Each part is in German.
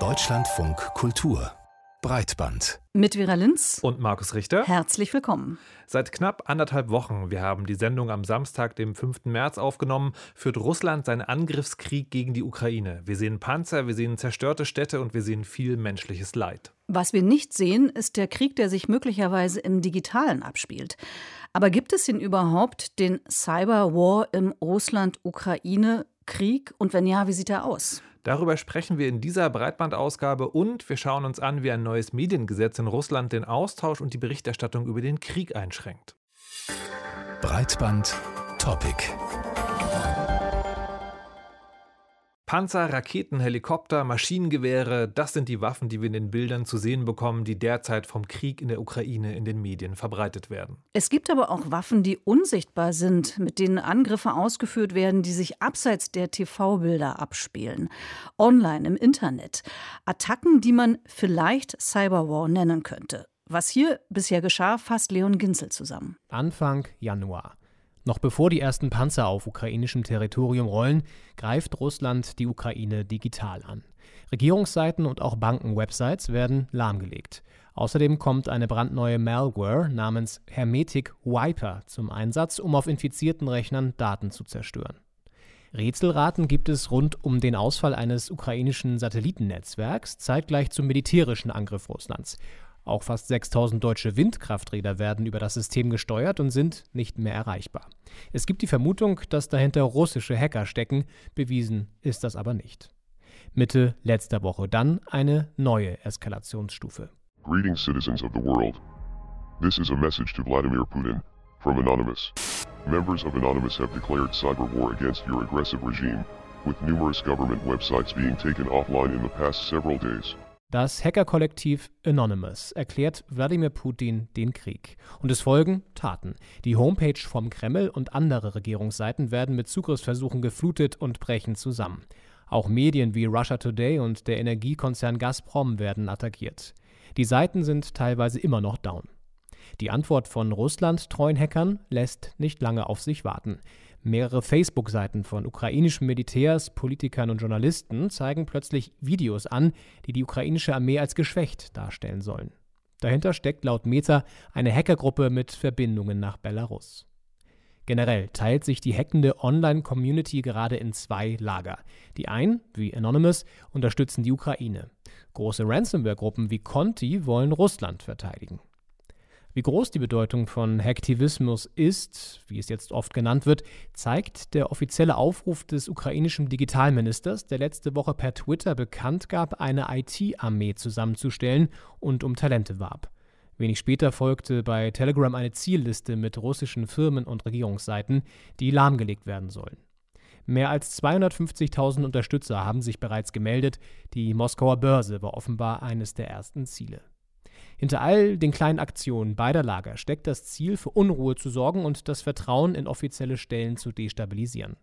Deutschlandfunk Kultur Breitband. Mit Vera Linz und Markus Richter. Herzlich willkommen. Seit knapp anderthalb Wochen, wir haben die Sendung am Samstag, dem 5. März aufgenommen, führt Russland seinen Angriffskrieg gegen die Ukraine. Wir sehen Panzer, wir sehen zerstörte Städte und wir sehen viel menschliches Leid. Was wir nicht sehen, ist der Krieg, der sich möglicherweise im Digitalen abspielt. Aber gibt es denn überhaupt den Cyberwar im Russland-Ukraine-Krieg? Und wenn ja, wie sieht er aus? Darüber sprechen wir in dieser Breitbandausgabe und wir schauen uns an, wie ein neues Mediengesetz in Russland den Austausch und die Berichterstattung über den Krieg einschränkt. Breitband Topic. Panzer, Raketen, Helikopter, Maschinengewehre, das sind die Waffen, die wir in den Bildern zu sehen bekommen, die derzeit vom Krieg in der Ukraine in den Medien verbreitet werden. Es gibt aber auch Waffen, die unsichtbar sind, mit denen Angriffe ausgeführt werden, die sich abseits der TV-Bilder abspielen. Online, im Internet. Attacken, die man vielleicht Cyberwar nennen könnte. Was hier bisher geschah, fasst Leon Ginzel zusammen. Anfang Januar. Noch bevor die ersten Panzer auf ukrainischem Territorium rollen, greift Russland die Ukraine digital an. Regierungsseiten und auch Bankenwebsites werden lahmgelegt. Außerdem kommt eine brandneue Malware namens Hermetic Wiper zum Einsatz, um auf infizierten Rechnern Daten zu zerstören. Rätselraten gibt es rund um den Ausfall eines ukrainischen Satellitennetzwerks, zeitgleich zum militärischen Angriff Russlands. Auch fast 6000 deutsche Windkrafträder werden über das System gesteuert und sind nicht mehr erreichbar. Es gibt die Vermutung, dass dahinter russische Hacker stecken, bewiesen ist das aber nicht. Mitte letzter Woche dann eine neue Eskalationsstufe. Greetings citizens of the world. This is a message to Vladimir Putin from Anonymous. Members of Anonymous have declared cyber war against your aggressive regime, with numerous government websites being taken offline in the past several days. Das Hackerkollektiv Anonymous erklärt Wladimir Putin den Krieg. Und es folgen Taten. Die Homepage vom Kreml und andere Regierungsseiten werden mit Zugriffsversuchen geflutet und brechen zusammen. Auch Medien wie Russia Today und der Energiekonzern Gazprom werden attackiert. Die Seiten sind teilweise immer noch down. Die Antwort von Russland treuen Hackern lässt nicht lange auf sich warten. Mehrere Facebook-Seiten von ukrainischen Militärs, Politikern und Journalisten zeigen plötzlich Videos an, die die ukrainische Armee als geschwächt darstellen sollen. Dahinter steckt laut Meta eine Hackergruppe mit Verbindungen nach Belarus. Generell teilt sich die hackende Online-Community gerade in zwei Lager. Die einen, wie Anonymous, unterstützen die Ukraine. Große Ransomware-Gruppen wie Conti wollen Russland verteidigen. Wie groß die Bedeutung von Hacktivismus ist, wie es jetzt oft genannt wird, zeigt der offizielle Aufruf des ukrainischen Digitalministers, der letzte Woche per Twitter bekannt gab, eine IT-Armee zusammenzustellen und um Talente warb. Wenig später folgte bei Telegram eine Zielliste mit russischen Firmen und Regierungsseiten, die lahmgelegt werden sollen. Mehr als 250.000 Unterstützer haben sich bereits gemeldet. Die Moskauer Börse war offenbar eines der ersten Ziele. Hinter all den kleinen Aktionen beider Lager steckt das Ziel, für Unruhe zu sorgen und das Vertrauen in offizielle Stellen zu destabilisieren.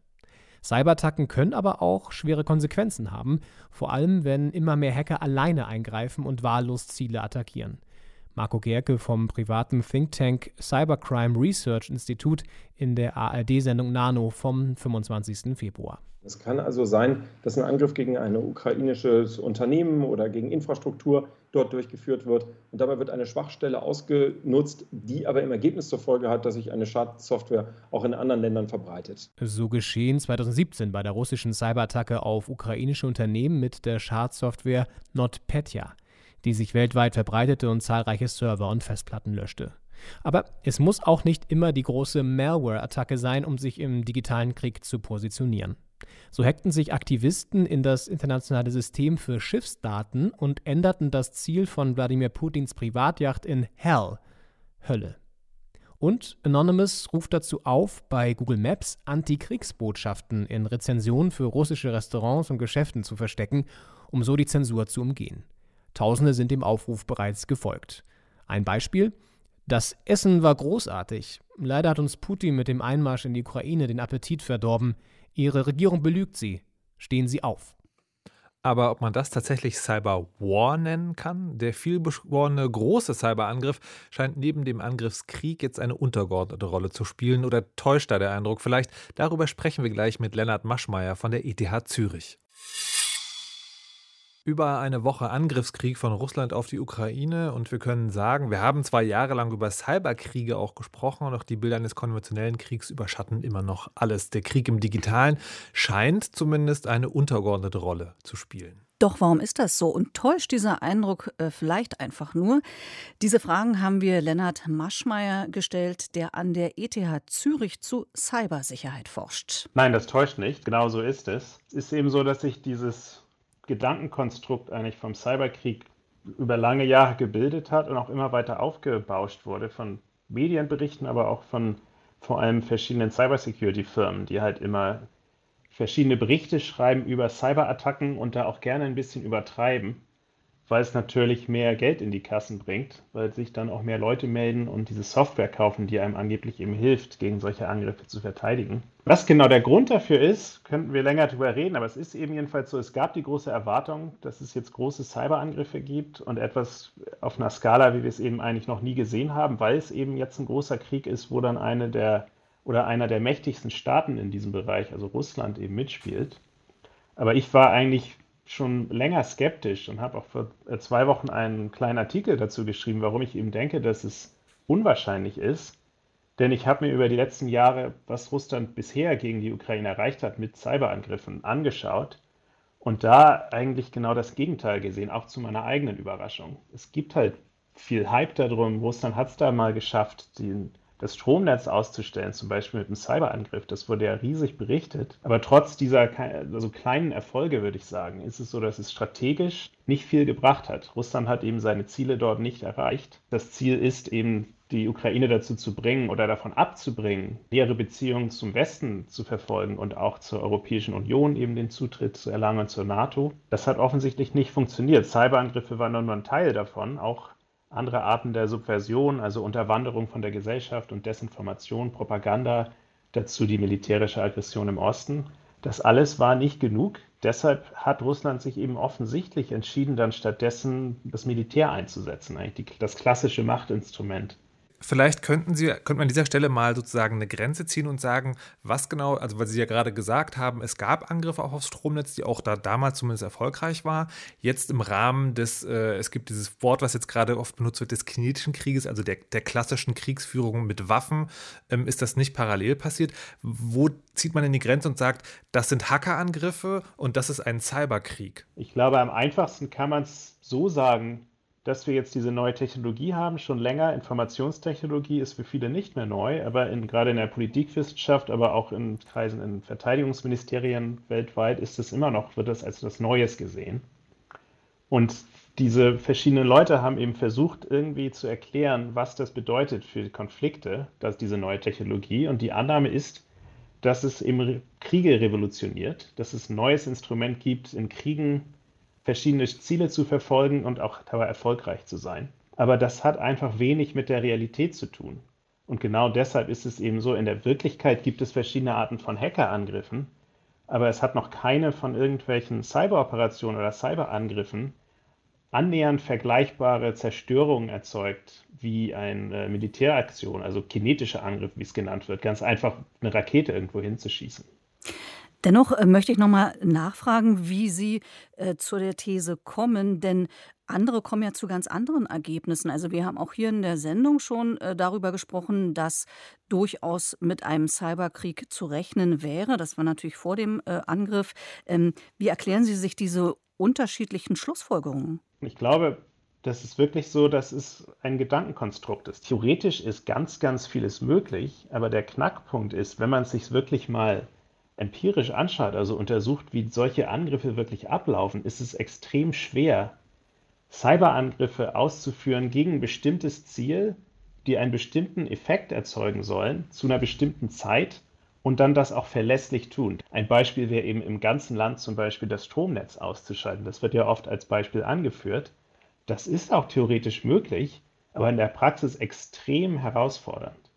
Cyberattacken können aber auch schwere Konsequenzen haben, vor allem wenn immer mehr Hacker alleine eingreifen und wahllos Ziele attackieren. Marco Gerke vom privaten Think Tank Cybercrime Research Institute in der ARD-Sendung Nano vom 25. Februar. Es kann also sein, dass ein Angriff gegen ein ukrainisches Unternehmen oder gegen Infrastruktur dort durchgeführt wird. Und dabei wird eine Schwachstelle ausgenutzt, die aber im Ergebnis zur Folge hat, dass sich eine Schadsoftware auch in anderen Ländern verbreitet. So geschehen 2017 bei der russischen Cyberattacke auf ukrainische Unternehmen mit der Schadsoftware NotPetya, die sich weltweit verbreitete und zahlreiche Server und Festplatten löschte. Aber es muss auch nicht immer die große Malware-Attacke sein, um sich im digitalen Krieg zu positionieren. So hackten sich Aktivisten in das internationale System für Schiffsdaten und änderten das Ziel von Wladimir Putins Privatjacht in Hell, Hölle. Und Anonymous ruft dazu auf, bei Google Maps Antikriegsbotschaften in Rezensionen für russische Restaurants und Geschäften zu verstecken, um so die Zensur zu umgehen. Tausende sind dem Aufruf bereits gefolgt. Ein Beispiel: Das Essen war großartig. Leider hat uns Putin mit dem Einmarsch in die Ukraine den Appetit verdorben. Ihre Regierung belügt Sie. Stehen Sie auf. Aber ob man das tatsächlich Cyberwar nennen kann? Der vielbeschworene große Cyberangriff scheint neben dem Angriffskrieg jetzt eine untergeordnete Rolle zu spielen oder täuscht da der Eindruck vielleicht? Darüber sprechen wir gleich mit Lennart Maschmeyer von der ETH Zürich. Über eine Woche Angriffskrieg von Russland auf die Ukraine und wir können sagen, wir haben zwar jahrelang über Cyberkriege auch gesprochen, doch die Bilder eines konventionellen Kriegs überschatten immer noch alles. Der Krieg im Digitalen scheint zumindest eine untergeordnete Rolle zu spielen. Doch warum ist das so? Und täuscht dieser Eindruck äh, vielleicht einfach nur? Diese Fragen haben wir Lennart Maschmeyer gestellt, der an der ETH Zürich zu Cybersicherheit forscht. Nein, das täuscht nicht. Genau so ist es. Es ist eben so, dass sich dieses Gedankenkonstrukt eigentlich vom Cyberkrieg über lange Jahre gebildet hat und auch immer weiter aufgebauscht wurde von Medienberichten, aber auch von vor allem verschiedenen Cybersecurity-Firmen, die halt immer verschiedene Berichte schreiben über Cyberattacken und da auch gerne ein bisschen übertreiben, weil es natürlich mehr Geld in die Kassen bringt, weil sich dann auch mehr Leute melden und diese Software kaufen, die einem angeblich eben hilft, gegen solche Angriffe zu verteidigen. Was genau der Grund dafür ist, könnten wir länger darüber reden, aber es ist eben jedenfalls so, es gab die große Erwartung, dass es jetzt große Cyberangriffe gibt und etwas auf einer Skala, wie wir es eben eigentlich noch nie gesehen haben, weil es eben jetzt ein großer Krieg ist, wo dann eine der oder einer der mächtigsten Staaten in diesem Bereich, also Russland, eben mitspielt. Aber ich war eigentlich schon länger skeptisch und habe auch vor äh, zwei Wochen einen kleinen Artikel dazu geschrieben, warum ich eben denke, dass es unwahrscheinlich ist. Denn ich habe mir über die letzten Jahre, was Russland bisher gegen die Ukraine erreicht hat mit Cyberangriffen, angeschaut und da eigentlich genau das Gegenteil gesehen, auch zu meiner eigenen Überraschung. Es gibt halt viel Hype darum. Russland hat es da mal geschafft, den das Stromnetz auszustellen, zum Beispiel mit einem Cyberangriff. Das wurde ja riesig berichtet. Aber trotz dieser also kleinen Erfolge, würde ich sagen, ist es so, dass es strategisch nicht viel gebracht hat. Russland hat eben seine Ziele dort nicht erreicht. Das Ziel ist eben, die Ukraine dazu zu bringen oder davon abzubringen, nähere Beziehungen zum Westen zu verfolgen und auch zur Europäischen Union eben den Zutritt zu erlangen zur NATO. Das hat offensichtlich nicht funktioniert. Cyberangriffe waren nur ein Teil davon. Auch andere Arten der Subversion, also Unterwanderung von der Gesellschaft und Desinformation, Propaganda, dazu die militärische Aggression im Osten. Das alles war nicht genug. Deshalb hat Russland sich eben offensichtlich entschieden, dann stattdessen das Militär einzusetzen, eigentlich die, das klassische Machtinstrument. Vielleicht könnten Sie, könnte man an dieser Stelle mal sozusagen eine Grenze ziehen und sagen, was genau, also weil Sie ja gerade gesagt haben, es gab Angriffe auch aufs Stromnetz, die auch da damals zumindest erfolgreich war. Jetzt im Rahmen des, äh, es gibt dieses Wort, was jetzt gerade oft benutzt wird, des kinetischen Krieges, also der, der klassischen Kriegsführung mit Waffen, ähm, ist das nicht parallel passiert. Wo zieht man in die Grenze und sagt, das sind Hackerangriffe und das ist ein Cyberkrieg? Ich glaube, am einfachsten kann man es so sagen, dass wir jetzt diese neue Technologie haben, schon länger. Informationstechnologie ist für viele nicht mehr neu, aber in, gerade in der Politikwissenschaft, aber auch in Kreisen in Verteidigungsministerien weltweit ist es immer noch, wird das als etwas Neues gesehen. Und diese verschiedenen Leute haben eben versucht, irgendwie zu erklären, was das bedeutet für Konflikte, dass diese neue Technologie. Und die Annahme ist, dass es eben Kriege revolutioniert, dass es ein neues Instrument gibt, in Kriegen verschiedene Ziele zu verfolgen und auch dabei erfolgreich zu sein. Aber das hat einfach wenig mit der Realität zu tun. Und genau deshalb ist es eben so, in der Wirklichkeit gibt es verschiedene Arten von Hackerangriffen, aber es hat noch keine von irgendwelchen Cyberoperationen oder Cyberangriffen annähernd vergleichbare Zerstörungen erzeugt wie eine Militäraktion, also kinetischer Angriff, wie es genannt wird, ganz einfach eine Rakete irgendwo hinzuschießen. Dennoch äh, möchte ich noch mal nachfragen, wie Sie äh, zu der These kommen, denn andere kommen ja zu ganz anderen Ergebnissen. Also wir haben auch hier in der Sendung schon äh, darüber gesprochen, dass durchaus mit einem Cyberkrieg zu rechnen wäre. Das war natürlich vor dem äh, Angriff. Ähm, wie erklären Sie sich diese unterschiedlichen Schlussfolgerungen? Ich glaube, das ist wirklich so, dass es ein Gedankenkonstrukt ist. Theoretisch ist ganz, ganz vieles möglich, aber der Knackpunkt ist, wenn man es sich wirklich mal empirisch anschaut, also untersucht, wie solche Angriffe wirklich ablaufen, ist es extrem schwer, Cyberangriffe auszuführen gegen ein bestimmtes Ziel, die einen bestimmten Effekt erzeugen sollen, zu einer bestimmten Zeit und dann das auch verlässlich tun. Ein Beispiel wäre eben im ganzen Land zum Beispiel das Stromnetz auszuschalten. Das wird ja oft als Beispiel angeführt. Das ist auch theoretisch möglich, aber in der Praxis extrem herausfordernd.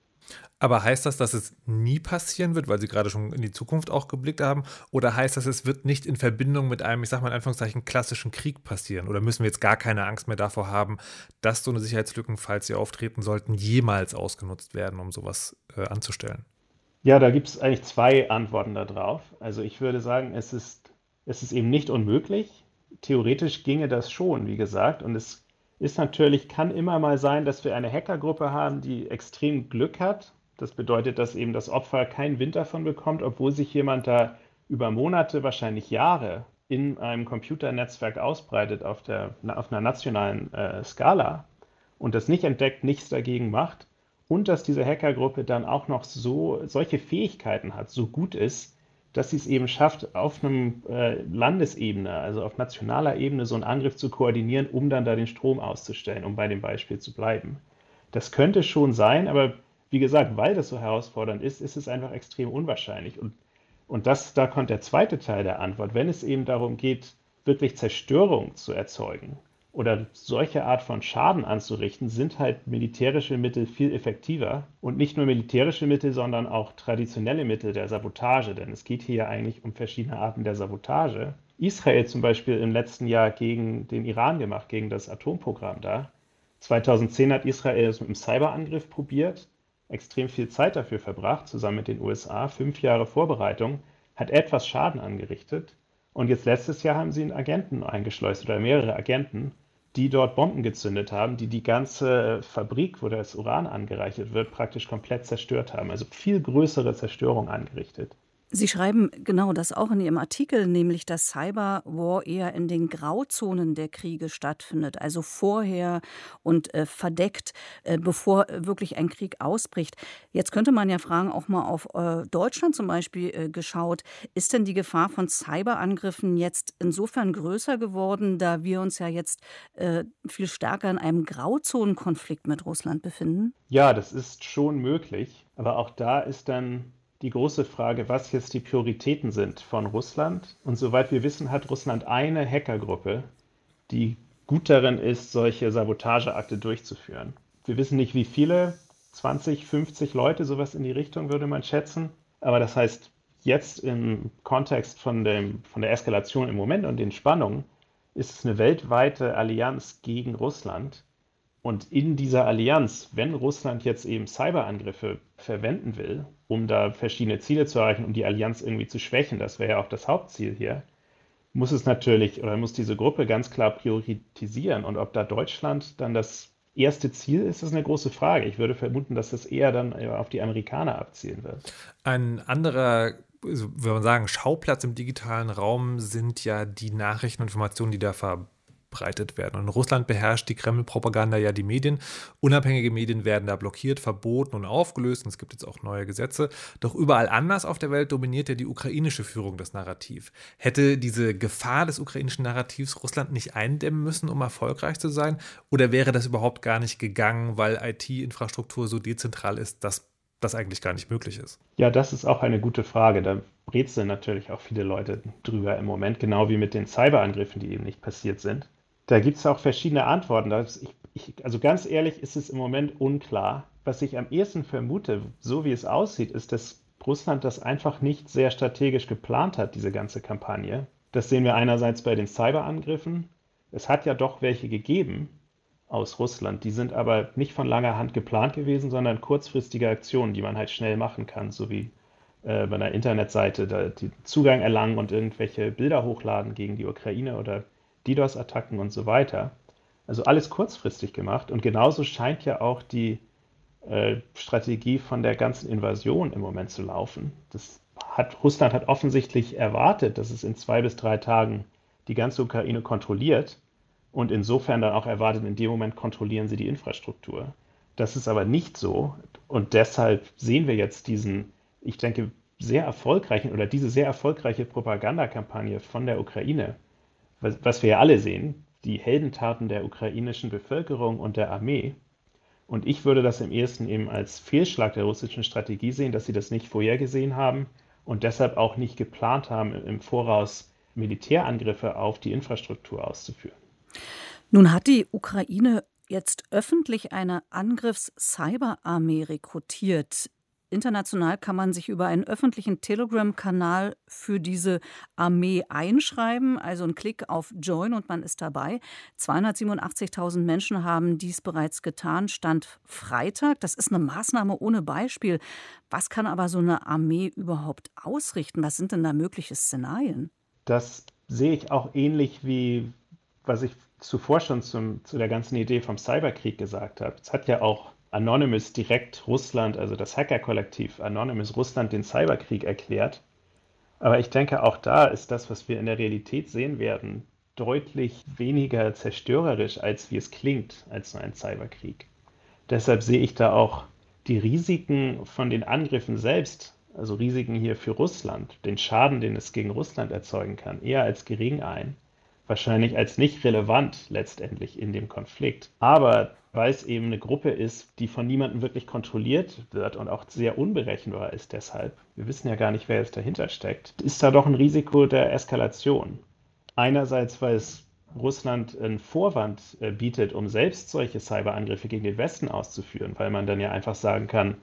Aber heißt das, dass es nie passieren wird, weil Sie gerade schon in die Zukunft auch geblickt haben? Oder heißt das, es wird nicht in Verbindung mit einem, ich sag mal in Anführungszeichen, klassischen Krieg passieren? Oder müssen wir jetzt gar keine Angst mehr davor haben, dass so eine Sicherheitslücken, falls sie auftreten sollten, jemals ausgenutzt werden, um sowas äh, anzustellen? Ja, da gibt es eigentlich zwei Antworten darauf. Also ich würde sagen, es ist, es ist eben nicht unmöglich, theoretisch ginge das schon, wie gesagt. Und es ist natürlich, kann immer mal sein, dass wir eine Hackergruppe haben, die extrem Glück hat. Das bedeutet, dass eben das Opfer keinen Wind davon bekommt, obwohl sich jemand da über Monate, wahrscheinlich Jahre in einem Computernetzwerk ausbreitet auf, der, auf einer nationalen äh, Skala und das nicht entdeckt, nichts dagegen macht und dass diese Hackergruppe dann auch noch so solche Fähigkeiten hat, so gut ist, dass sie es eben schafft, auf einem äh, Landesebene, also auf nationaler Ebene, so einen Angriff zu koordinieren, um dann da den Strom auszustellen, um bei dem Beispiel zu bleiben. Das könnte schon sein, aber wie gesagt, weil das so herausfordernd ist, ist es einfach extrem unwahrscheinlich. Und und das, da kommt der zweite Teil der Antwort. Wenn es eben darum geht, wirklich Zerstörung zu erzeugen oder solche Art von Schaden anzurichten, sind halt militärische Mittel viel effektiver. Und nicht nur militärische Mittel, sondern auch traditionelle Mittel der Sabotage. Denn es geht hier eigentlich um verschiedene Arten der Sabotage. Israel zum Beispiel im letzten Jahr gegen den Iran gemacht, gegen das Atomprogramm da. 2010 hat Israel es mit einem Cyberangriff probiert extrem viel Zeit dafür verbracht, zusammen mit den USA, fünf Jahre Vorbereitung, hat etwas Schaden angerichtet. Und jetzt letztes Jahr haben sie einen Agenten eingeschleust oder mehrere Agenten, die dort Bomben gezündet haben, die die ganze Fabrik, wo das Uran angereichert wird, praktisch komplett zerstört haben. Also viel größere Zerstörung angerichtet. Sie schreiben genau das auch in Ihrem Artikel, nämlich dass Cyberwar eher in den Grauzonen der Kriege stattfindet, also vorher und äh, verdeckt, äh, bevor wirklich ein Krieg ausbricht. Jetzt könnte man ja fragen, auch mal auf äh, Deutschland zum Beispiel äh, geschaut, ist denn die Gefahr von Cyberangriffen jetzt insofern größer geworden, da wir uns ja jetzt äh, viel stärker in einem Grauzonenkonflikt mit Russland befinden? Ja, das ist schon möglich, aber auch da ist dann die große Frage, was jetzt die Prioritäten sind von Russland. Und soweit wir wissen, hat Russland eine Hackergruppe, die gut darin ist, solche Sabotageakte durchzuführen. Wir wissen nicht, wie viele, 20, 50 Leute, sowas in die Richtung würde man schätzen. Aber das heißt, jetzt im Kontext von, dem, von der Eskalation im Moment und den Spannungen ist es eine weltweite Allianz gegen Russland. Und in dieser Allianz, wenn Russland jetzt eben Cyberangriffe verwenden will, um da verschiedene Ziele zu erreichen, um die Allianz irgendwie zu schwächen, das wäre ja auch das Hauptziel hier, muss es natürlich oder muss diese Gruppe ganz klar priorisieren. Und ob da Deutschland dann das erste Ziel ist, ist eine große Frage. Ich würde vermuten, dass das eher dann auf die Amerikaner abzielen wird. Ein anderer also, wenn man sagen, Schauplatz im digitalen Raum sind ja die Nachrichten und Informationen, die da ver verbreitet werden. Und in Russland beherrscht die Kreml-Propaganda ja die Medien. Unabhängige Medien werden da blockiert, verboten und aufgelöst. Und es gibt jetzt auch neue Gesetze. Doch überall anders auf der Welt dominiert ja die ukrainische Führung das Narrativ. Hätte diese Gefahr des ukrainischen Narrativs Russland nicht eindämmen müssen, um erfolgreich zu sein? Oder wäre das überhaupt gar nicht gegangen, weil IT-Infrastruktur so dezentral ist, dass das eigentlich gar nicht möglich ist? Ja, das ist auch eine gute Frage. Da brezeln natürlich auch viele Leute drüber im Moment, genau wie mit den Cyberangriffen, die eben nicht passiert sind. Da gibt es auch verschiedene Antworten. Ich, ich, also ganz ehrlich ist es im Moment unklar. Was ich am ehesten vermute, so wie es aussieht, ist, dass Russland das einfach nicht sehr strategisch geplant hat, diese ganze Kampagne. Das sehen wir einerseits bei den Cyberangriffen. Es hat ja doch welche gegeben aus Russland. Die sind aber nicht von langer Hand geplant gewesen, sondern kurzfristige Aktionen, die man halt schnell machen kann, so wie äh, bei einer Internetseite da, die Zugang erlangen und irgendwelche Bilder hochladen gegen die Ukraine oder DDoS-Attacken und so weiter. Also alles kurzfristig gemacht. Und genauso scheint ja auch die äh, Strategie von der ganzen Invasion im Moment zu laufen. Das hat, Russland hat offensichtlich erwartet, dass es in zwei bis drei Tagen die ganze Ukraine kontrolliert und insofern dann auch erwartet, in dem Moment kontrollieren sie die Infrastruktur. Das ist aber nicht so und deshalb sehen wir jetzt diesen, ich denke, sehr erfolgreichen oder diese sehr erfolgreiche Propagandakampagne von der Ukraine, was, was wir ja alle sehen, die Heldentaten der ukrainischen Bevölkerung und der Armee. Und ich würde das im ersten eben als Fehlschlag der russischen Strategie sehen, dass sie das nicht vorhergesehen haben und deshalb auch nicht geplant haben, im Voraus Militärangriffe auf die Infrastruktur auszuführen. Nun hat die Ukraine jetzt öffentlich eine Angriffs-Cyberarmee rekrutiert. International kann man sich über einen öffentlichen Telegram-Kanal für diese Armee einschreiben. Also ein Klick auf Join und man ist dabei. 287.000 Menschen haben dies bereits getan. Stand Freitag. Das ist eine Maßnahme ohne Beispiel. Was kann aber so eine Armee überhaupt ausrichten? Was sind denn da mögliche Szenarien? Das sehe ich auch ähnlich wie was ich zuvor schon zum, zu der ganzen Idee vom Cyberkrieg gesagt habe. Es hat ja auch Anonymous direkt Russland, also das Hacker-Kollektiv Anonymous Russland den Cyberkrieg erklärt. Aber ich denke, auch da ist das, was wir in der Realität sehen werden, deutlich weniger zerstörerisch, als wie es klingt, als so ein Cyberkrieg. Deshalb sehe ich da auch die Risiken von den Angriffen selbst, also Risiken hier für Russland, den Schaden, den es gegen Russland erzeugen kann, eher als gering ein. Wahrscheinlich als nicht relevant letztendlich in dem Konflikt. Aber weil es eben eine Gruppe ist, die von niemandem wirklich kontrolliert wird und auch sehr unberechenbar ist deshalb, wir wissen ja gar nicht, wer jetzt dahinter steckt, ist da doch ein Risiko der Eskalation. Einerseits, weil es Russland einen Vorwand äh, bietet, um selbst solche Cyberangriffe gegen den Westen auszuführen, weil man dann ja einfach sagen kann,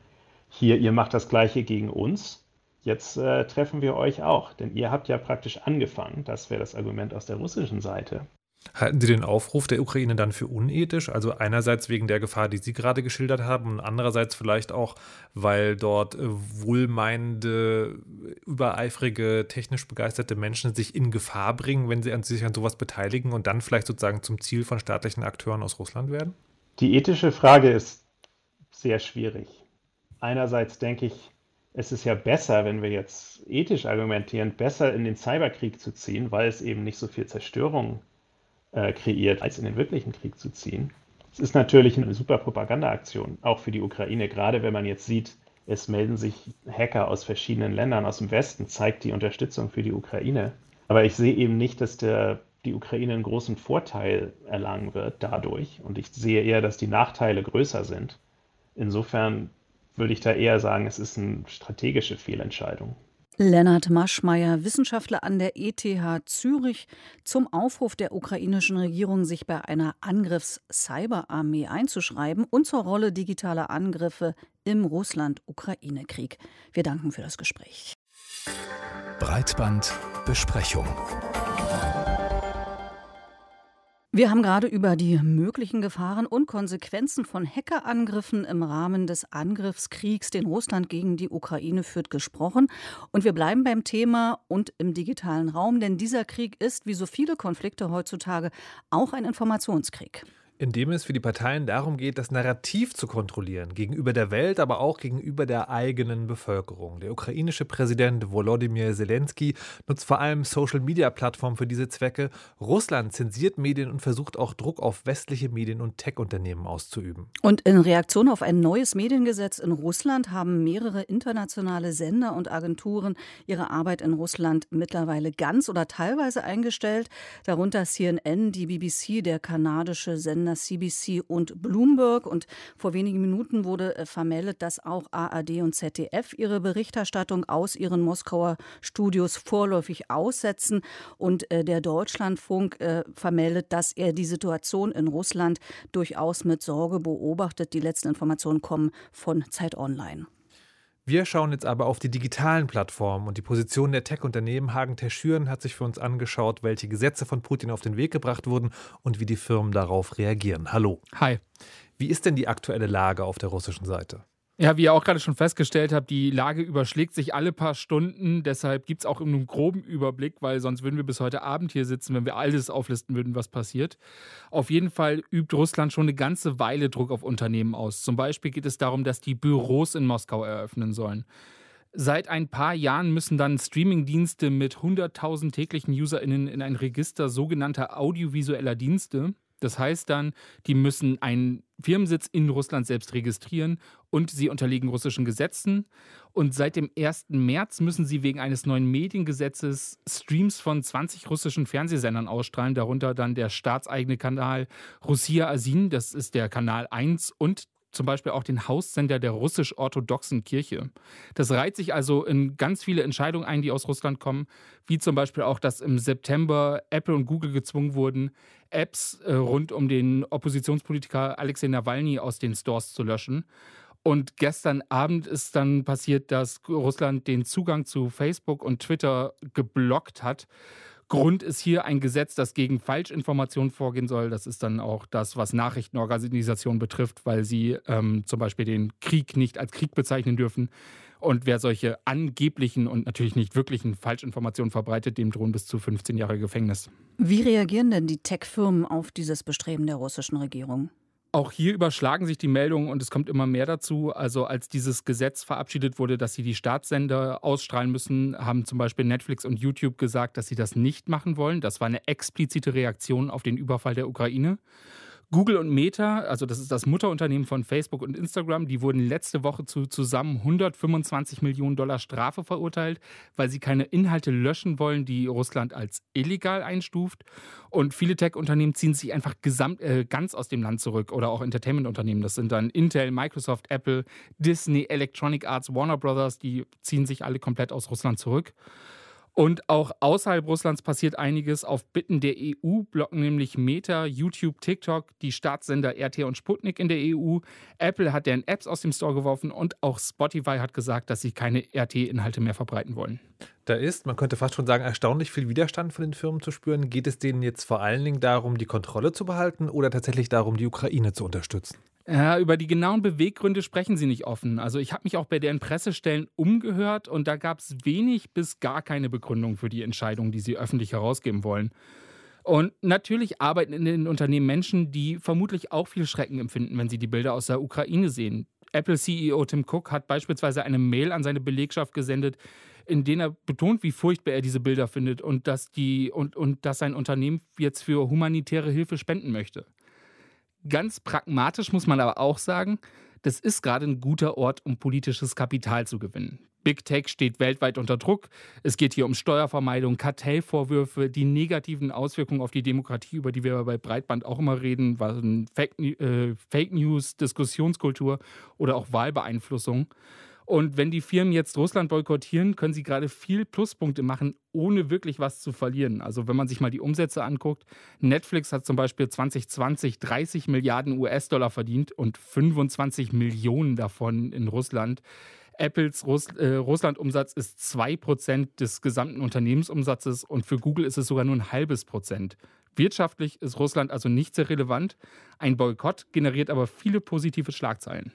hier, ihr macht das gleiche gegen uns, jetzt äh, treffen wir euch auch, denn ihr habt ja praktisch angefangen, das wäre das Argument aus der russischen Seite. Halten Sie den Aufruf der Ukraine dann für unethisch? Also einerseits wegen der Gefahr, die Sie gerade geschildert haben und andererseits vielleicht auch, weil dort äh, wohlmeinende, übereifrige, technisch begeisterte Menschen sich in Gefahr bringen, wenn sie sich an sowas beteiligen und dann vielleicht sozusagen zum Ziel von staatlichen Akteuren aus Russland werden? Die ethische Frage ist sehr schwierig. Einerseits denke ich, es ist ja besser, wenn wir jetzt ethisch argumentieren, besser in den Cyberkrieg zu ziehen, weil es eben nicht so viel Zerstörung gibt äh, kreiert, als in den wirklichen Krieg zu ziehen. Es ist natürlich eine super Propagandaaktion, auch für die Ukraine, gerade wenn man jetzt sieht, es melden sich Hacker aus verschiedenen Ländern aus dem Westen, zeigt die Unterstützung für die Ukraine. Aber ich sehe eben nicht, dass der, die Ukraine einen großen Vorteil erlangen wird dadurch. Und ich sehe eher, dass die Nachteile größer sind. Insofern würde ich da eher sagen, es ist eine strategische Fehlentscheidung. Lennart Maschmeyer, Wissenschaftler an der ETH Zürich, zum Aufruf der ukrainischen Regierung, sich bei einer Angriffs-Cyberarmee einzuschreiben und zur Rolle digitaler Angriffe im Russland-Ukraine-Krieg. Wir danken für das Gespräch. Breitbandbesprechung. Wir haben gerade über die möglichen Gefahren und Konsequenzen von Hackerangriffen im Rahmen des Angriffskriegs, den Russland gegen die Ukraine führt, gesprochen. Und wir bleiben beim Thema und im digitalen Raum, denn dieser Krieg ist, wie so viele Konflikte heutzutage, auch ein Informationskrieg in dem es für die Parteien darum geht, das Narrativ zu kontrollieren, gegenüber der Welt, aber auch gegenüber der eigenen Bevölkerung. Der ukrainische Präsident Volodymyr Zelensky nutzt vor allem Social-Media-Plattformen für diese Zwecke. Russland zensiert Medien und versucht auch Druck auf westliche Medien und Tech-Unternehmen auszuüben. Und in Reaktion auf ein neues Mediengesetz in Russland haben mehrere internationale Sender und Agenturen ihre Arbeit in Russland mittlerweile ganz oder teilweise eingestellt, darunter CNN, die BBC, der kanadische Sender Sender CBC und Bloomberg. Und vor wenigen Minuten wurde äh, vermeldet, dass auch ARD und ZDF ihre Berichterstattung aus ihren Moskauer Studios vorläufig aussetzen. Und äh, der Deutschlandfunk äh, vermeldet, dass er die Situation in Russland durchaus mit Sorge beobachtet. Die letzten Informationen kommen von Zeit Online. Wir schauen jetzt aber auf die digitalen Plattformen und die Position der Tech-Unternehmen. Hagen Terschüren hat sich für uns angeschaut, welche Gesetze von Putin auf den Weg gebracht wurden und wie die Firmen darauf reagieren. Hallo. Hi. Wie ist denn die aktuelle Lage auf der russischen Seite? Ja, wie ihr auch gerade schon festgestellt habt, die Lage überschlägt sich alle paar Stunden. Deshalb gibt es auch einen groben Überblick, weil sonst würden wir bis heute Abend hier sitzen, wenn wir alles auflisten würden, was passiert. Auf jeden Fall übt Russland schon eine ganze Weile Druck auf Unternehmen aus. Zum Beispiel geht es darum, dass die Büros in Moskau eröffnen sollen. Seit ein paar Jahren müssen dann Streamingdienste mit 100.000 täglichen UserInnen in ein Register sogenannter audiovisueller Dienste. Das heißt dann, die müssen einen Firmensitz in Russland selbst registrieren und sie unterliegen russischen Gesetzen. Und seit dem 1. März müssen sie wegen eines neuen Mediengesetzes Streams von 20 russischen Fernsehsendern ausstrahlen, darunter dann der staatseigene Kanal Russia Asin, das ist der Kanal 1 und zum Beispiel auch den Haussender der russisch-orthodoxen Kirche. Das reiht sich also in ganz viele Entscheidungen ein, die aus Russland kommen, wie zum Beispiel auch, dass im September Apple und Google gezwungen wurden, Apps äh, rund um den Oppositionspolitiker Alexei Nawalny aus den Stores zu löschen. Und gestern Abend ist dann passiert, dass Russland den Zugang zu Facebook und Twitter geblockt hat. Grund ist hier ein Gesetz, das gegen Falschinformationen vorgehen soll. Das ist dann auch das, was Nachrichtenorganisationen betrifft, weil sie ähm, zum Beispiel den Krieg nicht als Krieg bezeichnen dürfen. Und wer solche angeblichen und natürlich nicht wirklichen Falschinformationen verbreitet, dem drohen bis zu 15 Jahre Gefängnis. Wie reagieren denn die Tech-Firmen auf dieses Bestreben der russischen Regierung? Auch hier überschlagen sich die Meldungen und es kommt immer mehr dazu. Also als dieses Gesetz verabschiedet wurde, dass sie die Staatssender ausstrahlen müssen, haben zum Beispiel Netflix und YouTube gesagt, dass sie das nicht machen wollen. Das war eine explizite Reaktion auf den Überfall der Ukraine. Google und Meta, also das ist das Mutterunternehmen von Facebook und Instagram, die wurden letzte Woche zu zusammen 125 Millionen Dollar Strafe verurteilt, weil sie keine Inhalte löschen wollen, die Russland als illegal einstuft. Und viele Tech-Unternehmen ziehen sich einfach gesamt, äh, ganz aus dem Land zurück oder auch Entertainment-Unternehmen. Das sind dann Intel, Microsoft, Apple, Disney, Electronic Arts, Warner Brothers, die ziehen sich alle komplett aus Russland zurück. Und auch außerhalb Russlands passiert einiges. Auf Bitten der EU blocken nämlich Meta, YouTube, TikTok, die Staatssender RT und Sputnik in der EU. Apple hat deren Apps aus dem Store geworfen und auch Spotify hat gesagt, dass sie keine RT-Inhalte mehr verbreiten wollen. Da ist, man könnte fast schon sagen, erstaunlich viel Widerstand von den Firmen zu spüren. Geht es denen jetzt vor allen Dingen darum, die Kontrolle zu behalten oder tatsächlich darum, die Ukraine zu unterstützen? Ja, über die genauen Beweggründe sprechen sie nicht offen. Also ich habe mich auch bei deren Pressestellen umgehört und da gab es wenig bis gar keine Begründung für die Entscheidung, die sie öffentlich herausgeben wollen. Und natürlich arbeiten in den Unternehmen Menschen, die vermutlich auch viel Schrecken empfinden, wenn sie die Bilder aus der Ukraine sehen. Apple-CEO Tim Cook hat beispielsweise eine Mail an seine Belegschaft gesendet, in denen er betont, wie furchtbar er diese Bilder findet und dass, die, und, und dass sein Unternehmen jetzt für humanitäre Hilfe spenden möchte. Ganz pragmatisch muss man aber auch sagen, das ist gerade ein guter Ort, um politisches Kapital zu gewinnen. Big Tech steht weltweit unter Druck. Es geht hier um Steuervermeidung, Kartellvorwürfe, die negativen Auswirkungen auf die Demokratie, über die wir bei Breitband auch immer reden, Fake, äh, Fake News, Diskussionskultur oder auch Wahlbeeinflussung. Und wenn die Firmen jetzt Russland boykottieren, können sie gerade viel Pluspunkte machen, ohne wirklich was zu verlieren. Also wenn man sich mal die Umsätze anguckt, Netflix hat zum Beispiel 2020 30 Milliarden US-Dollar verdient und 25 Millionen davon in Russland. Apples Russ äh, Russland-Umsatz ist 2% des gesamten Unternehmensumsatzes und für Google ist es sogar nur ein halbes Prozent. Wirtschaftlich ist Russland also nicht sehr relevant. Ein Boykott generiert aber viele positive Schlagzeilen.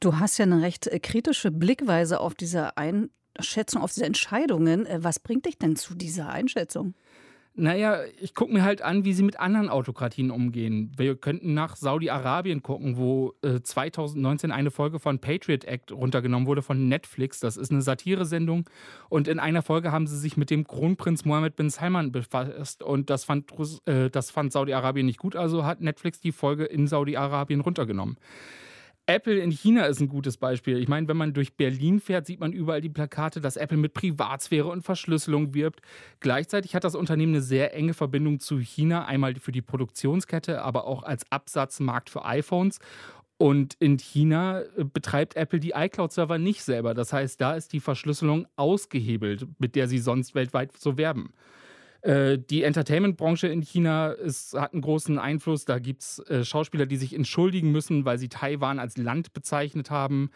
Du hast ja eine recht äh, kritische Blickweise auf diese Einschätzung, auf diese Entscheidungen. Äh, was bringt dich denn zu dieser Einschätzung? Naja, ich gucke mir halt an, wie sie mit anderen Autokratien umgehen. Wir könnten nach Saudi-Arabien gucken, wo äh, 2019 eine Folge von Patriot Act runtergenommen wurde von Netflix. Das ist eine Satiresendung. Und in einer Folge haben sie sich mit dem Kronprinz Mohammed bin Salman befasst. Und das fand, äh, das fand Saudi-Arabien nicht gut. Also hat Netflix die Folge in Saudi-Arabien runtergenommen. Apple in China ist ein gutes Beispiel. Ich meine, wenn man durch Berlin fährt, sieht man überall die Plakate, dass Apple mit Privatsphäre und Verschlüsselung wirbt. Gleichzeitig hat das Unternehmen eine sehr enge Verbindung zu China, einmal für die Produktionskette, aber auch als Absatzmarkt für iPhones. Und in China äh, betreibt Apple die iCloud-Server nicht selber. Das heißt, da ist die Verschlüsselung ausgehebelt, mit der sie sonst weltweit so werben. Äh, die Entertainment-Branche in China ist, hat einen großen Einfluss. Da gibt es äh, Schauspieler, die sich entschuldigen müssen, weil sie Taiwan als Land bezeichnet haben.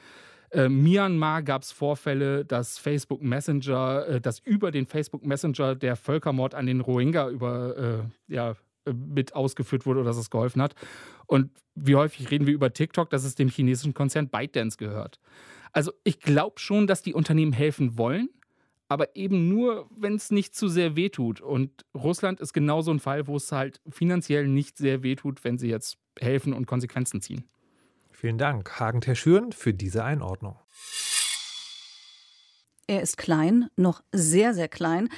Äh, Myanmar gab es Vorfälle, dass Facebook Messenger, äh, dass über den Facebook Messenger der Völkermord an den Rohingya über, äh, ja, mit ausgeführt wurde oder dass es geholfen hat. Und wie häufig reden wir über TikTok, dass es dem chinesischen Konzern ByteDance gehört. Also ich glaube schon, dass die Unternehmen helfen wollen aber eben nur, wenn es nicht zu sehr wehtut. Und Russland ist genau so ein Fall, wo es halt finanziell nicht sehr wehtut, wenn sie jetzt helfen und Konsequenzen ziehen. Vielen Dank, Hagen Terschüren, für diese Einordnung. Er ist klein, noch sehr, sehr klein.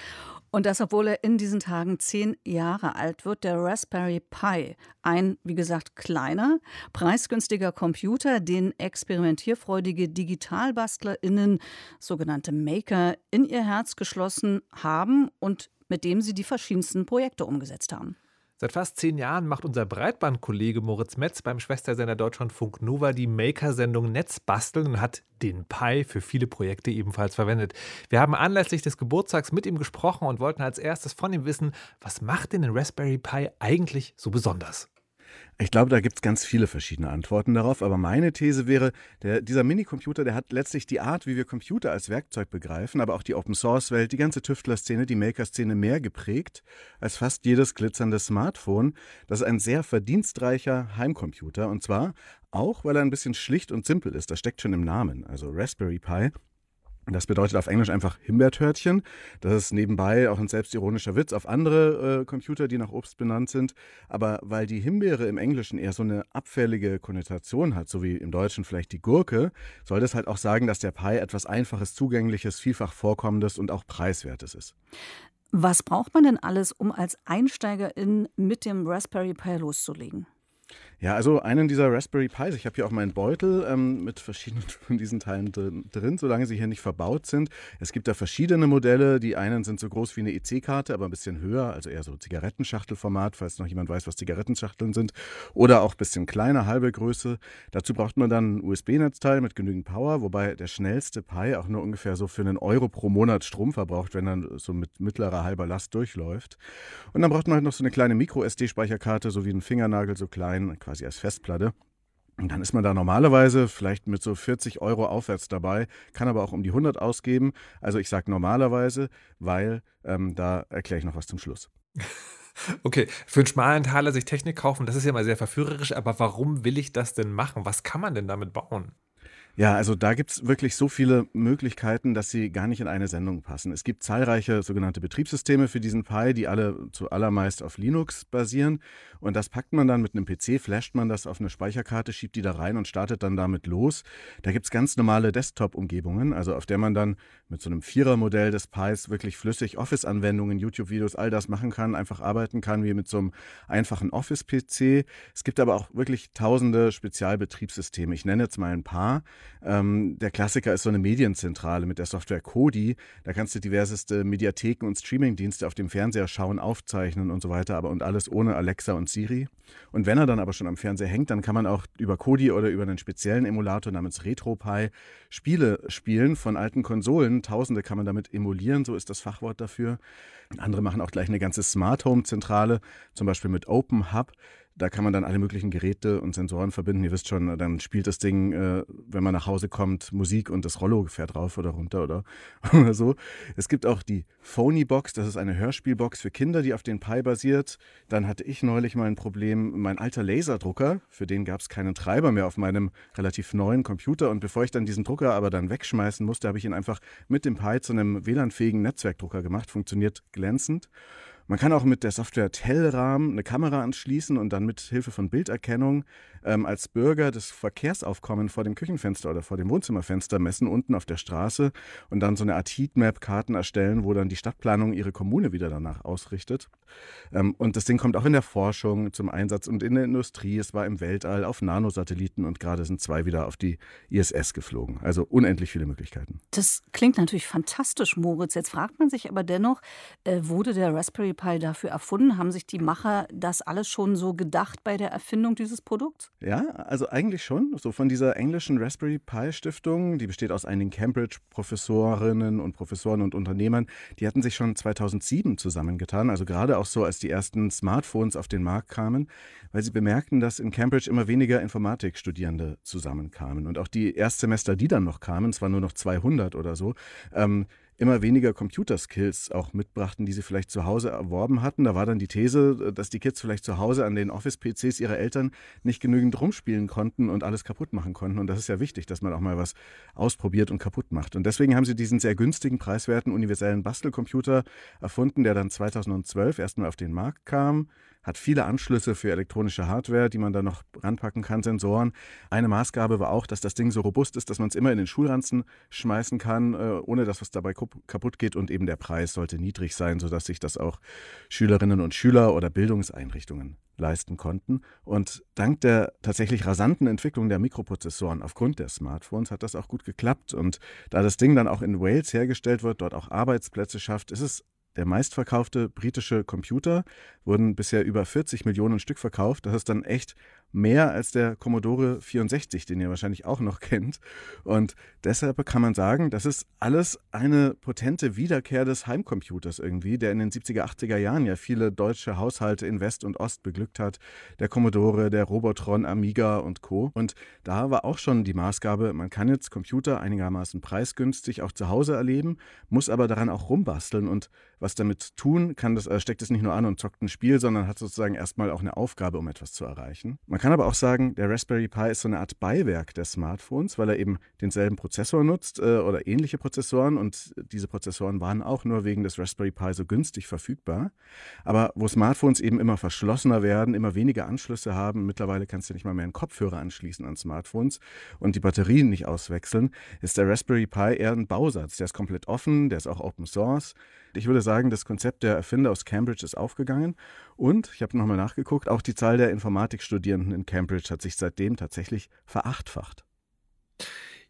Und das, obwohl er in diesen Tagen zehn Jahre alt wird, der Raspberry Pi. Ein, wie gesagt, kleiner, preisgünstiger Computer, den experimentierfreudige DigitalbastlerInnen, sogenannte Maker, in ihr Herz geschlossen haben und mit dem sie die verschiedensten Projekte umgesetzt haben. Seit fast zehn Jahren macht unser Breitbandkollege Moritz Metz beim Schwestersender Deutschlandfunk Nova die Maker-Sendung Netzbasteln und hat den Pi für viele Projekte ebenfalls verwendet. Wir haben anlässlich des Geburtstags mit ihm gesprochen und wollten als erstes von ihm wissen, was macht denn den Raspberry Pi eigentlich so besonders? Ich glaube, da gibt es ganz viele verschiedene Antworten darauf, aber meine These wäre, der, dieser Minicomputer, der hat letztlich die Art, wie wir Computer als Werkzeug begreifen, aber auch die Open-Source-Welt, die ganze Tüftler-Szene, die Maker-Szene mehr geprägt als fast jedes glitzernde Smartphone. Das ist ein sehr verdienstreicher Heimcomputer und zwar auch, weil er ein bisschen schlicht und simpel ist. Das steckt schon im Namen. Also Raspberry Pi Das bedeutet auf Englisch einfach Himbeertörtchen. Das ist nebenbei auch ein selbstironischer Witz auf andere äh, Computer, die nach Obst benannt sind. Aber weil die Himbeere im Englischen eher so eine abfällige Konnotation hat, so wie im Deutschen vielleicht die Gurke, soll das halt auch sagen, dass der Pi etwas Einfaches, Zugängliches, vielfach Vorkommendes und auch Preiswertes ist. Was braucht man denn alles, um als Einsteigerin mit dem Raspberry Pi loszulegen? Ja, also einen dieser Raspberry Pis, ich habe hier auch meinen Beutel ähm, mit verschiedenen von diesen Teilen drin, solange sie hier nicht verbaut sind. Es gibt da verschiedene Modelle. Die einen sind so groß wie eine EC-Karte, aber ein bisschen höher, also eher so Zigarettenschachtelformat, falls noch jemand weiß, was Zigarettenschachteln sind. Oder auch ein bisschen kleiner, halbe Größe. Dazu braucht man dann ein USB-Netzteil mit genügend Power, wobei der schnellste Pi auch nur ungefähr so für einen Euro pro Monat Strom verbraucht, wenn er so mit mittlerer halber Last durchläuft. Und dann braucht man halt noch so eine kleine Micro-SD-Speicherkarte, so wie ein Fingernagel, so klein quasi als Festplatte. Und dann ist man da normalerweise vielleicht mit so 40 Euro aufwärts dabei, kann aber auch um die 100 ausgeben. Also ich sage normalerweise, weil ähm, da erkläre ich noch was zum Schluss. Okay, für einen schmalen Taler sich Technik kaufen, das ist ja mal sehr verführerisch, aber warum will ich das denn machen? Was kann man denn damit bauen? Ja, also da gibt es wirklich so viele Möglichkeiten, dass sie gar nicht in eine Sendung passen. Es gibt zahlreiche sogenannte Betriebssysteme für diesen Pi, die alle zuallermeist auf Linux basieren. Und das packt man dann mit einem PC, flasht man das auf eine Speicherkarte, schiebt die da rein und startet dann damit los. Da gibt es ganz normale Desktop-Umgebungen, also auf der man dann mit so einem Vierer-Modell des Pis wirklich flüssig Office-Anwendungen, YouTube-Videos, all das machen kann, einfach arbeiten kann wie mit so einem einfachen Office-PC. Es gibt aber auch wirklich tausende Spezialbetriebssysteme. Ich nenne jetzt mal ein paar. Ähm, der Klassiker ist so eine Medienzentrale mit der Software Kodi. Da kannst du diverseste Mediatheken und Streamingdienste auf dem Fernseher schauen, aufzeichnen und so weiter, aber und alles ohne Alexa und Siri. Und wenn er dann aber schon am Fernseher hängt, dann kann man auch über Kodi oder über einen speziellen Emulator namens RetroPie Spiele spielen von alten Konsolen. Tausende kann man damit emulieren, so ist das Fachwort dafür. Andere machen auch gleich eine ganze Smart Home Zentrale, zum Beispiel mit Open Hub. Da kann man dann alle möglichen Geräte und Sensoren verbinden. Ihr wisst schon, dann spielt das Ding, äh, wenn man nach Hause kommt, Musik und das Rollo fährt rauf oder runter oder, oder so. Es gibt auch die Phony Box, das ist eine Hörspielbox für Kinder, die auf den Pi basiert. Dann hatte ich neulich mal ein Problem, mein alter Laserdrucker, für den gab es keinen Treiber mehr auf meinem relativ neuen Computer. Und bevor ich dann diesen Drucker aber dann wegschmeißen musste, habe ich ihn einfach mit dem Pi zu einem WLAN-fähigen Netzwerkdrucker gemacht. Funktioniert glänzend. Man kann auch mit der Software Telram eine Kamera anschließen und dann mit Hilfe von Bilderkennung ähm, als Bürger das Verkehrsaufkommen vor dem Küchenfenster oder vor dem Wohnzimmerfenster messen, unten auf der Straße und dann so eine Art Heatmap-Karten erstellen, wo dann die Stadtplanung ihre Kommune wieder danach ausrichtet. Ähm, und das Ding kommt auch in der Forschung zum Einsatz und in der Industrie. Es war im Weltall auf Nanosatelliten und gerade sind zwei wieder auf die ISS geflogen. Also unendlich viele Möglichkeiten. Das klingt natürlich fantastisch, Moritz. Jetzt fragt man sich aber dennoch, äh, wurde der Raspberry Pi dafür erfunden? Haben sich die Macher das alles schon so gedacht bei der Erfindung dieses Produkts? Ja, also eigentlich schon. So von dieser englischen Raspberry Pi Stiftung, die besteht aus einigen Cambridge-Professorinnen und Professoren und Unternehmern, die hatten sich schon 2007 zusammengetan, also gerade auch so, als die ersten Smartphones auf den Markt kamen, weil sie bemerkten, dass in Cambridge immer weniger Informatikstudierende zusammenkamen. Und auch die Erstsemester, die dann noch kamen, zwar nur noch 200 oder so, ähm, immer weniger Computerskills auch mitbrachten, die sie vielleicht zu Hause erworben hatten. Da war dann die These, dass die Kids vielleicht zu Hause an den Office-PCs ihrer Eltern nicht genügend rumspielen konnten und alles kaputt machen konnten. Und das ist ja wichtig, dass man auch mal was ausprobiert und kaputt macht. Und deswegen haben sie diesen sehr günstigen, preiswerten, universellen Bastelcomputer erfunden, der dann 2012 erstmal auf den Markt kam hat viele Anschlüsse für elektronische Hardware, die man da noch ranpacken kann, Sensoren. Eine Maßgabe war auch, dass das Ding so robust ist, dass man es immer in den Schulranzen schmeißen kann, äh, ohne dass was dabei kaputt geht. Und eben der Preis sollte niedrig sein, sodass sich das auch Schülerinnen und Schüler oder Bildungseinrichtungen leisten konnten. Und dank der tatsächlich rasanten Entwicklung der Mikroprozessoren aufgrund der Smartphones hat das auch gut geklappt. Und da das Ding dann auch in Wales hergestellt wird, dort auch Arbeitsplätze schafft, ist es der meistverkaufte britische Computer, wurden bisher über 40 Millionen Stück verkauft. Das ist dann echt mehr als der Commodore 64, den ihr wahrscheinlich auch noch kennt. Und deshalb kann man sagen, das ist alles eine potente Wiederkehr des Heimcomputers irgendwie, der in den 70er, 80er Jahren ja viele deutsche Haushalte in West und Ost beglückt hat. Der Commodore, der Robotron, Amiga und Co. Und da war auch schon die Maßgabe, man kann jetzt Computer einigermaßen preisgünstig auch zu Hause erleben, muss aber daran auch rumbasteln und was damit tun, kann das, äh, steckt es nicht nur an und zockt ein Spiel, sondern hat sozusagen erstmal auch eine Aufgabe, um etwas zu erreichen. Man kann aber auch sagen, der Raspberry Pi ist so eine Art Beiwerk der Smartphones, weil er eben denselben Prozessor nutzt äh, oder ähnliche Prozessoren und diese Prozessoren waren auch nur wegen des Raspberry Pi so günstig verfügbar. Aber wo Smartphones eben immer verschlossener werden, immer weniger Anschlüsse haben, mittlerweile kannst du nicht mal mehr einen Kopfhörer anschließen an Smartphones und die Batterien nicht auswechseln, ist der Raspberry Pi eher ein Bausatz. Der ist komplett offen, der ist auch Open Source. Ich würde sagen, das Konzept der Erfinder aus Cambridge ist aufgegangen. Und, ich habe nochmal nachgeguckt, auch die Zahl der Informatikstudierenden in Cambridge hat sich seitdem tatsächlich verachtfacht.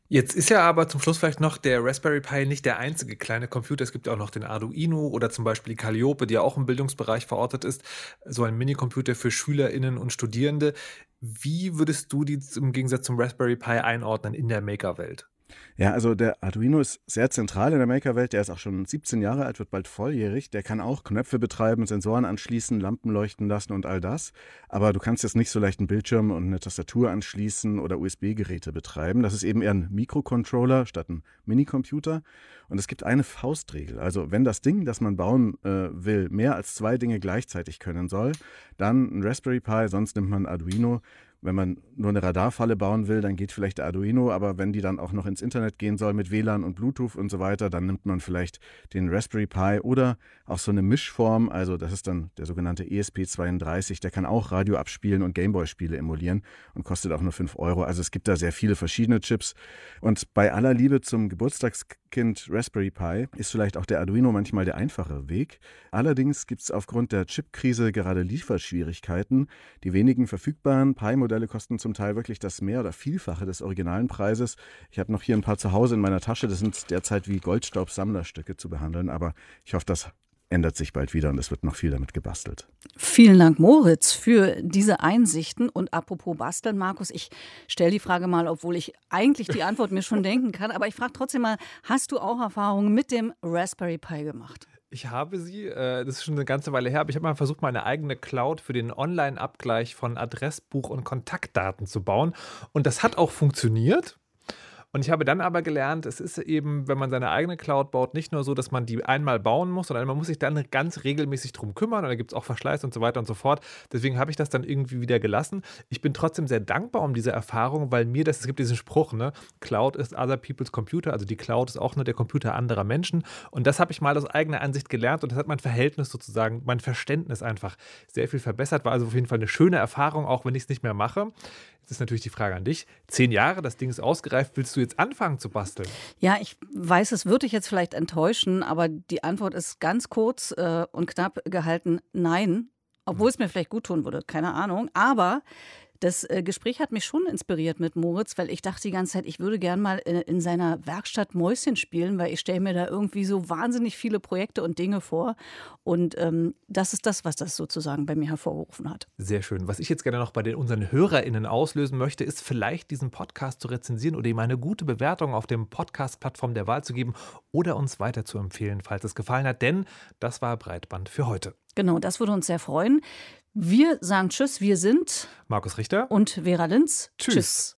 Jetzt ist ja aber zum Schluss vielleicht noch der Raspberry Pi nicht der einzige kleine Computer. Es gibt ja auch noch den Arduino oder zum Beispiel die Calliope, die ja auch im Bildungsbereich verortet ist. So ein Minicomputer für SchülerInnen und Studierende. Wie würdest du die im Gegensatz zum Raspberry Pi einordnen in der Maker-Welt? Ja, also der Arduino ist sehr zentral in der Maker-Welt. Der ist auch schon 17 Jahre alt, wird bald volljährig. Der kann auch Knöpfe betreiben, Sensoren anschließen, Lampen leuchten lassen und all das. Aber du kannst jetzt nicht so leicht einen Bildschirm und eine Tastatur anschließen oder USB-Geräte betreiben. Das ist eben eher ein Mikrocontroller statt ein Minicomputer. Und es gibt eine Faustregel. Also wenn das Ding, das man bauen äh, will, mehr als zwei Dinge gleichzeitig können soll, dann ein Raspberry Pi, sonst nimmt man Arduino. Wenn man nur eine Radarfalle bauen will, dann geht vielleicht der Arduino, aber wenn die dann auch noch ins Internet gehen soll mit WLAN und Bluetooth und so weiter, dann nimmt man vielleicht den Raspberry Pi oder auch so eine Mischform, also das ist dann der sogenannte ESP32, der kann auch Radio abspielen und Gameboy-Spiele emulieren und kostet auch nur 5 Euro. Also es gibt da sehr viele verschiedene Chips. Und bei aller Liebe zum Geburtstagskind Raspberry Pi ist vielleicht auch der Arduino manchmal der einfache Weg. Allerdings gibt es aufgrund der Chipkrise gerade Lieferschwierigkeiten. Die wenigen verfügbaren Pi-Modelle kosten zum Teil wirklich das Mehr- oder Vielfache des originalen Preises. Ich habe noch hier ein paar zu Hause in meiner Tasche. Das sind derzeit wie Goldstaub-Sammlerstücke zu behandeln. Aber ich hoffe, das ändert sich bald wieder und es wird noch viel damit gebastelt. Vielen Dank, Moritz, für diese Einsichten. Und apropos Basteln, Markus, ich stelle die Frage mal, obwohl ich eigentlich die Antwort mir schon denken kann, aber ich frage trotzdem mal, hast du auch Erfahrungen mit dem Raspberry Pi gemacht? Ich habe sie, äh, das ist schon eine ganze Weile her, aber ich habe mal versucht, meine eigene Cloud für den Online-Abgleich von Adressbuch und Kontaktdaten zu bauen. Und das hat auch funktioniert. Und ich habe dann aber gelernt, es ist eben, wenn man seine eigene Cloud baut, nicht nur so, dass man die einmal bauen muss, sondern man muss sich dann ganz regelmäßig drum kümmern und da gibt es auch Verschleiß und so weiter und so fort. Deswegen habe ich das dann irgendwie wieder gelassen. Ich bin trotzdem sehr dankbar um diese Erfahrung, weil mir das, es gibt diesen Spruch, ne, Cloud ist other people's computer, also die Cloud ist auch nur der Computer anderer Menschen. Und das habe ich mal aus eigener Ansicht gelernt und das hat mein Verhältnis sozusagen, mein Verständnis einfach sehr viel verbessert. War also auf jeden Fall eine schöne Erfahrung, auch wenn ich es nicht mehr mache. Jetzt ist natürlich die Frage an dich. Zehn Jahre, das Ding ist ausgereift. Willst du jetzt anfangen zu basteln? Ja, ich weiß, es würde dich jetzt vielleicht enttäuschen, aber die Antwort ist ganz kurz äh, und knapp gehalten: Nein. Obwohl es mir vielleicht gut tun würde, keine Ahnung. Aber das äh, Gespräch hat mich schon inspiriert mit Moritz, weil ich dachte die ganze Zeit, ich würde gern mal in, in seiner Werkstatt Mäuschen spielen, weil ich stelle mir da irgendwie so wahnsinnig viele Projekte und Dinge vor. Und ähm, das ist das, was das sozusagen bei mir hervorgerufen hat. Sehr schön. Was ich jetzt gerne noch bei den, unseren HörerInnen auslösen möchte, ist vielleicht diesen Podcast zu rezensieren oder ihm eine gute Bewertung auf dem Podcast-Plattform der Wahl zu geben oder uns weiter zu empfehlen, falls es gefallen hat. Denn das war Breitband für heute. Genau, das würde uns sehr freuen. Wir sagen Tschüss, wir sind Markus Richter und Vera Linz. Tschüss. tschüss.